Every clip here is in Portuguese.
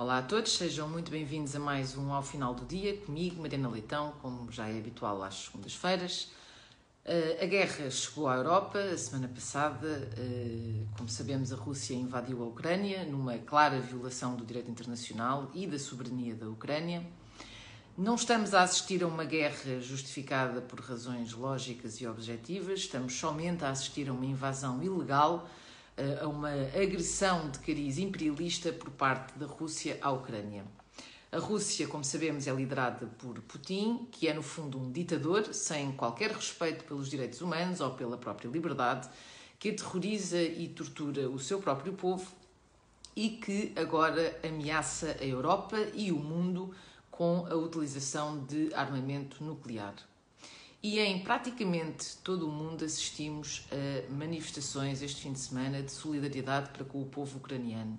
Olá a todos, sejam muito bem-vindos a mais um Ao Final do Dia, comigo, Mariana Leitão, como já é habitual às segundas-feiras. Uh, a guerra chegou à Europa a semana passada. Uh, como sabemos, a Rússia invadiu a Ucrânia numa clara violação do direito internacional e da soberania da Ucrânia. Não estamos a assistir a uma guerra justificada por razões lógicas e objetivas, estamos somente a assistir a uma invasão ilegal a uma agressão de cariz imperialista por parte da Rússia à Ucrânia. A Rússia, como sabemos, é liderada por Putin, que é no fundo um ditador sem qualquer respeito pelos direitos humanos ou pela própria liberdade, que aterroriza e tortura o seu próprio povo e que agora ameaça a Europa e o mundo com a utilização de armamento nuclear. E em praticamente todo o mundo assistimos a manifestações este fim de semana de solidariedade para com o povo ucraniano.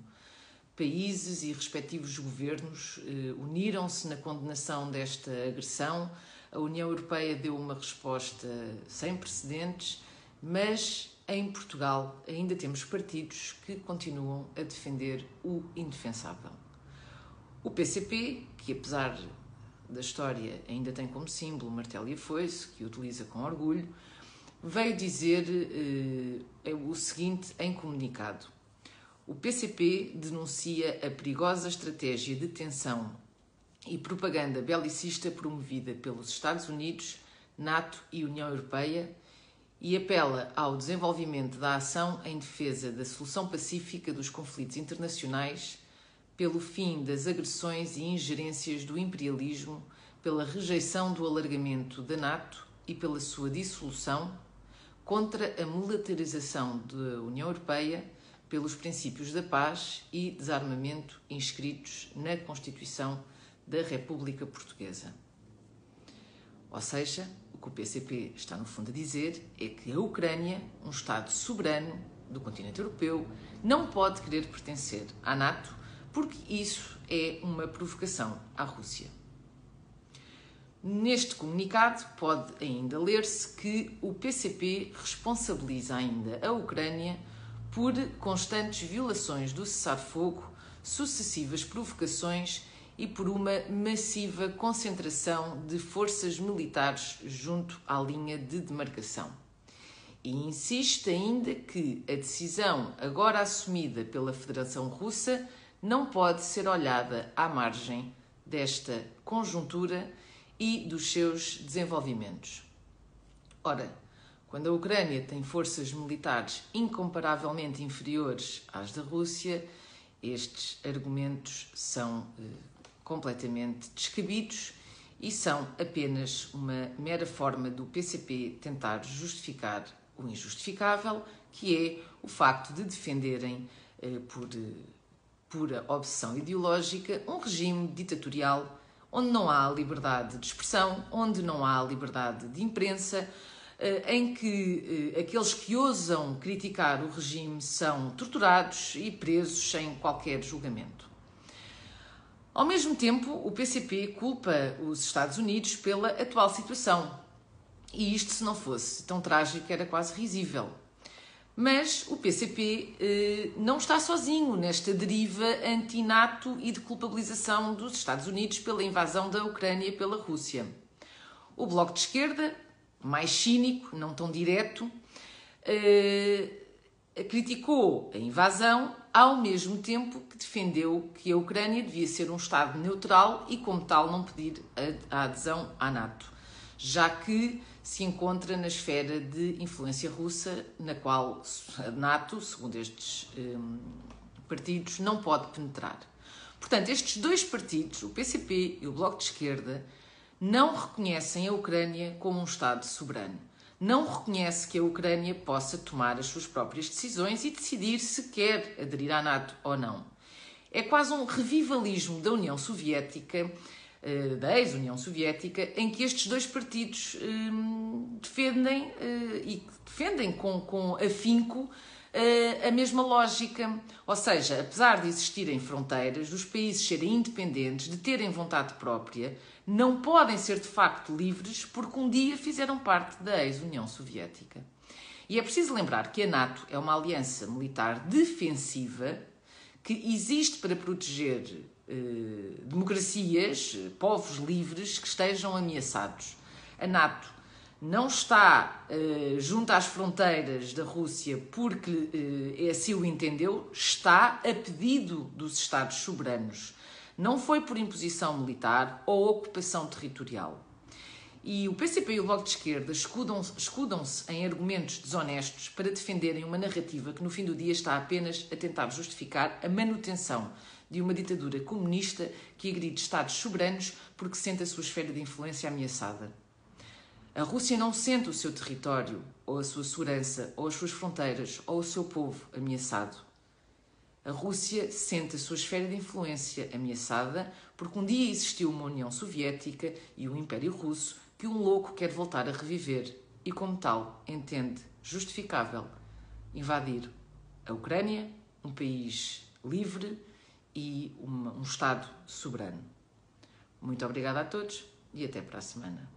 Países e respectivos governos eh, uniram-se na condenação desta agressão. A União Europeia deu uma resposta sem precedentes, mas em Portugal ainda temos partidos que continuam a defender o indefensável. O PCP, que apesar da história ainda tem como símbolo martelo e foice, que utiliza com orgulho, veio dizer eh, o seguinte em comunicado. O PCP denuncia a perigosa estratégia de tensão e propaganda belicista promovida pelos Estados Unidos, NATO e União Europeia e apela ao desenvolvimento da ação em defesa da solução pacífica dos conflitos internacionais pelo fim das agressões e ingerências do imperialismo, pela rejeição do alargamento da NATO e pela sua dissolução, contra a militarização da União Europeia, pelos princípios da paz e desarmamento inscritos na Constituição da República Portuguesa. Ou seja, o que o PCP está no fundo a dizer é que a Ucrânia, um Estado soberano do continente europeu, não pode querer pertencer à NATO porque isso é uma provocação à Rússia. Neste comunicado pode ainda ler-se que o PCP responsabiliza ainda a Ucrânia por constantes violações do cessar-fogo, sucessivas provocações e por uma massiva concentração de forças militares junto à linha de demarcação. E insiste ainda que a decisão agora assumida pela Federação Russa não pode ser olhada à margem desta conjuntura e dos seus desenvolvimentos. Ora, quando a Ucrânia tem forças militares incomparavelmente inferiores às da Rússia, estes argumentos são eh, completamente descabidos e são apenas uma mera forma do PCP tentar justificar o injustificável, que é o facto de defenderem eh, por eh, pura obsessão ideológica, um regime ditatorial onde não há liberdade de expressão, onde não há liberdade de imprensa, eh, em que eh, aqueles que ousam criticar o regime são torturados e presos sem qualquer julgamento. Ao mesmo tempo, o PCP culpa os Estados Unidos pela atual situação. E isto, se não fosse tão trágico, era quase risível. Mas o PCP eh, não está sozinho nesta deriva anti-NATO e de culpabilização dos Estados Unidos pela invasão da Ucrânia pela Rússia. O Bloco de Esquerda, mais cínico, não tão direto, eh, criticou a invasão ao mesmo tempo que defendeu que a Ucrânia devia ser um Estado neutral e, como tal, não pedir a adesão à NATO, já que se encontra na esfera de influência russa, na qual a NATO, segundo estes um, partidos, não pode penetrar. Portanto, estes dois partidos, o PCP e o Bloco de Esquerda, não reconhecem a Ucrânia como um Estado soberano. Não reconhece que a Ucrânia possa tomar as suas próprias decisões e decidir se quer aderir à NATO ou não. É quase um revivalismo da União Soviética da ex-União Soviética, em que estes dois partidos hum, defendem eh, e defendem com, com afinco eh, a mesma lógica. Ou seja, apesar de existirem fronteiras, dos países serem independentes, de terem vontade própria, não podem ser de facto livres porque um dia fizeram parte da ex-União Soviética. E é preciso lembrar que a NATO é uma aliança militar defensiva que existe para proteger eh, democracias, povos livres que estejam ameaçados. A NATO não está eh, junto às fronteiras da Rússia porque eh, assim o entendeu, está a pedido dos Estados soberanos. Não foi por imposição militar ou ocupação territorial. E o PCP e o Bloco de Esquerda escudam-se escudam em argumentos desonestos para defenderem uma narrativa que, no fim do dia, está apenas a tentar justificar a manutenção de uma ditadura comunista que agride Estados soberanos porque sente a sua esfera de influência ameaçada. A Rússia não sente o seu território, ou a sua segurança, ou as suas fronteiras, ou o seu povo ameaçado. A Rússia sente a sua esfera de influência ameaçada porque um dia existiu uma União Soviética e o Império Russo que um louco quer voltar a reviver e, como tal, entende justificável invadir a Ucrânia, um país livre e um Estado soberano. Muito obrigada a todos e até para a semana.